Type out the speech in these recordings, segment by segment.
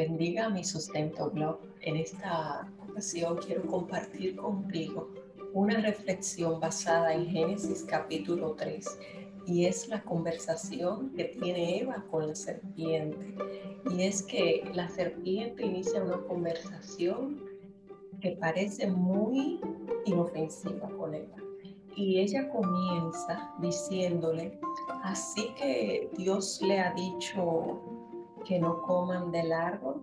bendiga mi sustento blog. En esta ocasión quiero compartir contigo una reflexión basada en Génesis capítulo 3 y es la conversación que tiene Eva con la serpiente. Y es que la serpiente inicia una conversación que parece muy inofensiva con Eva. Y ella comienza diciéndole, así que Dios le ha dicho que no coman del árbol.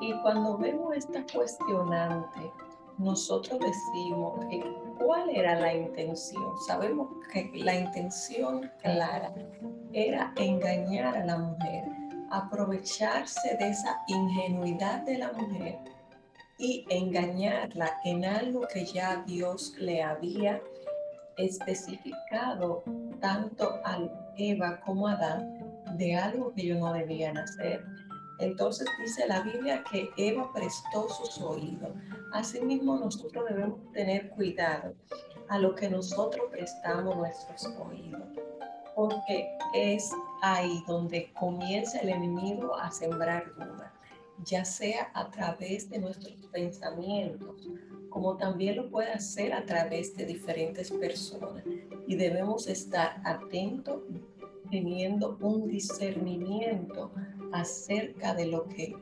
Y cuando vemos esta cuestionante, nosotros decimos que cuál era la intención. Sabemos que la intención clara era engañar a la mujer, aprovecharse de esa ingenuidad de la mujer y engañarla en algo que ya Dios le había especificado tanto a Eva como a Adán de algo que ellos no debían hacer. Entonces dice la Biblia que Eva prestó sus oídos. Asimismo nosotros debemos tener cuidado a lo que nosotros prestamos nuestros oídos, porque es ahí donde comienza el enemigo a sembrar dudas, ya sea a través de nuestros pensamientos, como también lo puede hacer a través de diferentes personas. Y debemos estar atentos teniendo un discernimiento acerca de lo que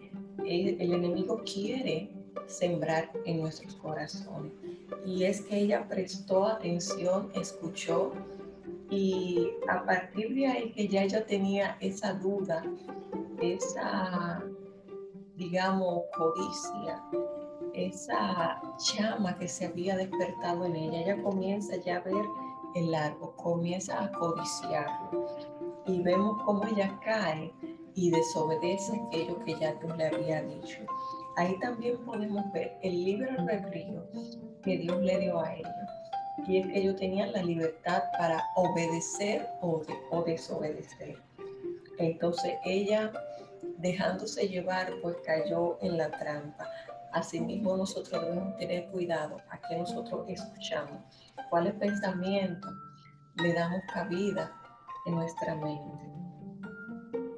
el, enemigo quiere sembrar en nuestros corazones. Y es que ella prestó atención, escuchó y a partir de ahí que ya ella tenía esa duda, esa, digamos, codicia, esa llama que se había despertado en ella, ella comienza ya a ver el árbol, comienza a codiciarlo y vemos cómo ella cae y desobedece aquello que ya Dios le había dicho. Ahí también podemos ver el libre albedrío que Dios le dio a ella. Y es que ellos tenían la libertad para obedecer o, o desobedecer. Entonces ella, dejándose llevar, pues cayó en la trampa. Asimismo, nosotros debemos tener cuidado a que nosotros escuchamos, cuáles pensamientos le damos cabida nuestra mente.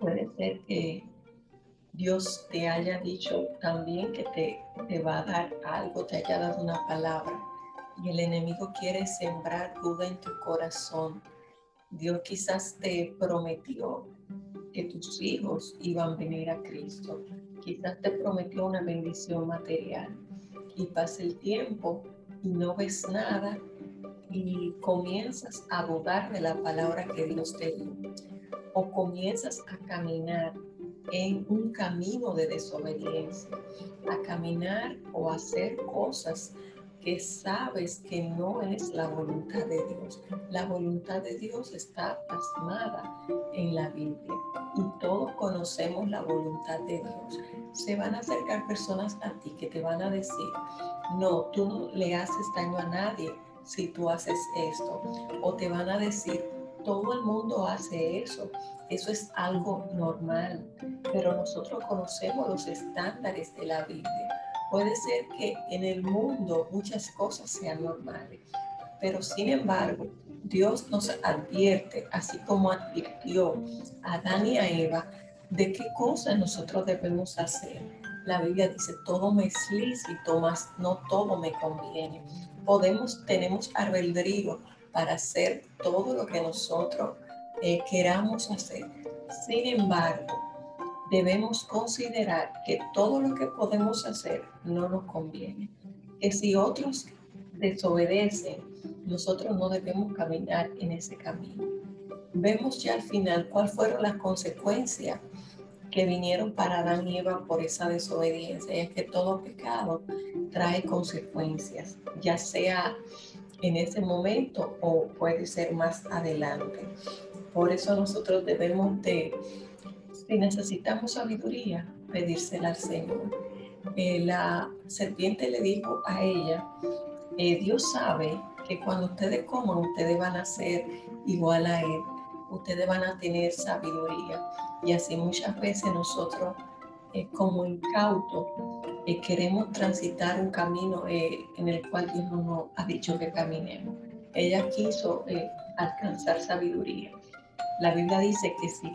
Puede ser que Dios te haya dicho también que te, te va a dar algo, te haya dado una palabra y el enemigo quiere sembrar duda en tu corazón. Dios quizás te prometió que tus hijos iban a venir a Cristo. Quizás te prometió una bendición material y pasa el tiempo y no ves nada y comienzas a dudar de la palabra que Dios te dio o comienzas a caminar en un camino de desobediencia, a caminar o hacer cosas que sabes que no es la voluntad de Dios. La voluntad de Dios está plasmada en la Biblia y todos conocemos la voluntad de Dios. Se van a acercar personas a ti que te van a decir, no, tú no le haces daño a nadie, si tú haces esto. O te van a decir, todo el mundo hace eso. Eso es algo normal. Pero nosotros conocemos los estándares de la Biblia. Puede ser que en el mundo muchas cosas sean normales. Pero sin embargo, Dios nos advierte, así como advirtió a Adán y a Eva, de qué cosas nosotros debemos hacer. La Biblia dice, todo me es lícito, mas no todo me conviene podemos, tenemos albedrío para hacer todo lo que nosotros eh, queramos hacer. Sin embargo, debemos considerar que todo lo que podemos hacer no nos conviene. Que si otros desobedecen, nosotros no debemos caminar en ese camino. Vemos ya al final cuáles fueron las consecuencias que vinieron para Adán y Eva por esa desobediencia. Y es que todo pecado trae consecuencias, ya sea en ese momento o puede ser más adelante. Por eso nosotros debemos de, si necesitamos sabiduría, pedírsela al Señor. Eh, la serpiente le dijo a ella, eh, Dios sabe que cuando ustedes coman, ustedes van a ser igual a Él, ustedes van a tener sabiduría. Y así muchas veces nosotros eh, como incautos eh, queremos transitar un camino eh, en el cual Dios no nos ha dicho que caminemos. Ella quiso alcanzar sabiduría. La Biblia dice que si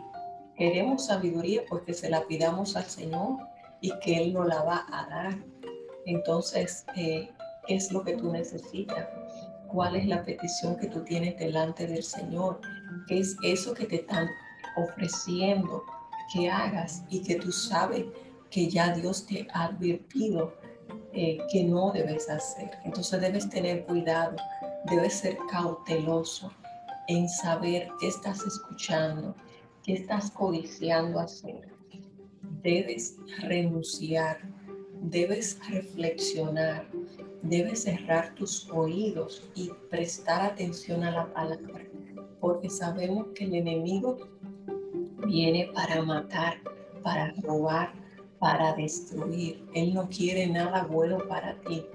queremos sabiduría, pues que se la pidamos al Señor y que Él no la va a dar. Entonces, eh, ¿qué es lo que tú necesitas? ¿Cuál es la petición que tú tienes delante del Señor? ¿Qué es eso que te están ofreciendo que hagas y que tú sabes que ya Dios te ha advertido eh, que no debes hacer? Entonces debes tener cuidado, debes ser cauteloso en saber qué estás escuchando, qué estás codiciando hacer. Debes renunciar, debes reflexionar, debes cerrar tus oídos y prestar atención a la palabra, porque sabemos que el enemigo viene para matar, para robar, para destruir. Él no quiere nada bueno para ti.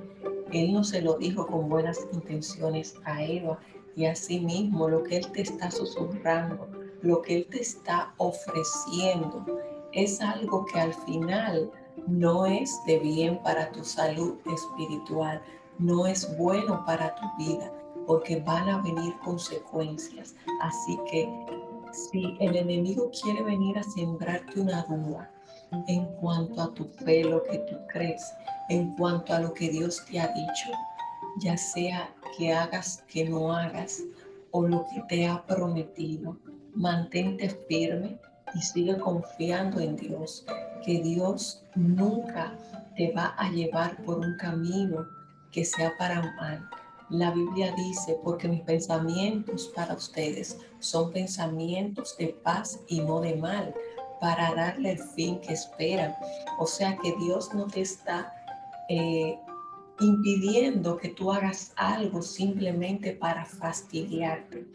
Él no se lo dijo con buenas intenciones a Eva y asimismo lo que Él te está susurrando, lo que Él te está ofreciendo, es algo que al final no es de bien para tu salud espiritual, no es bueno para tu vida, porque van a venir consecuencias. Así que si el enemigo quiere venir a sembrarte una duda en cuanto a tu fe, lo que tú crees, en cuanto a lo que Dios te ha dicho, ya sea que hagas, que no hagas, o lo que te ha prometido, mantente firme y sigue confiando en Dios, que Dios nunca te va a llevar por un camino que sea para mal. La Biblia dice, porque mis pensamientos para ustedes son pensamientos de paz y no de mal, para darle el fin que esperan. O sea que Dios no te está eh, impidiendo que tú hagas algo simplemente para fastidiarte.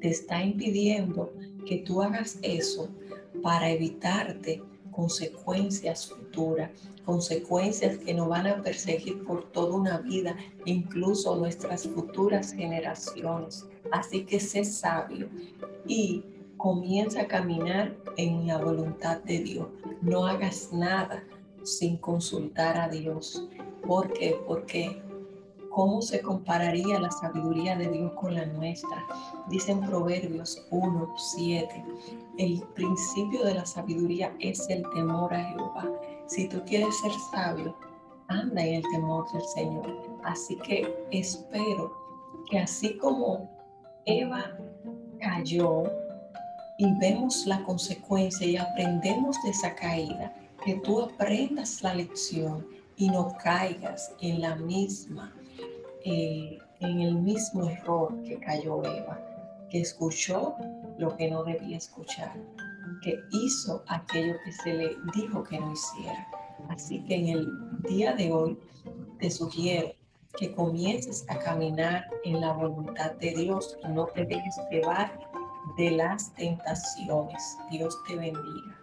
Te está impidiendo que tú hagas eso para evitarte consecuencias futuras, consecuencias que nos van a perseguir por toda una vida, incluso nuestras futuras generaciones. Así que sé sabio y comienza a caminar en la voluntad de Dios. No hagas nada sin consultar a Dios. ¿Por qué? Porque ¿cómo se compararía la sabiduría de Dios con la nuestra? Dicen Proverbios 1, 7. El principio de la sabiduría es el temor a Jehová. Si tú quieres ser sabio, anda en el temor del Señor. Así que espero que así como Eva cayó y vemos la consecuencia y aprendemos de esa caída, que tú aprendas la lección y no caigas en la misma, eh, en el mismo error que cayó Eva, que escuchó lo que no debía escuchar, que hizo aquello que se le dijo que no hiciera. Así que en el día de hoy te sugiero que comiences a caminar en la voluntad de Dios y no te dejes llevar de las tentaciones. Dios te bendiga.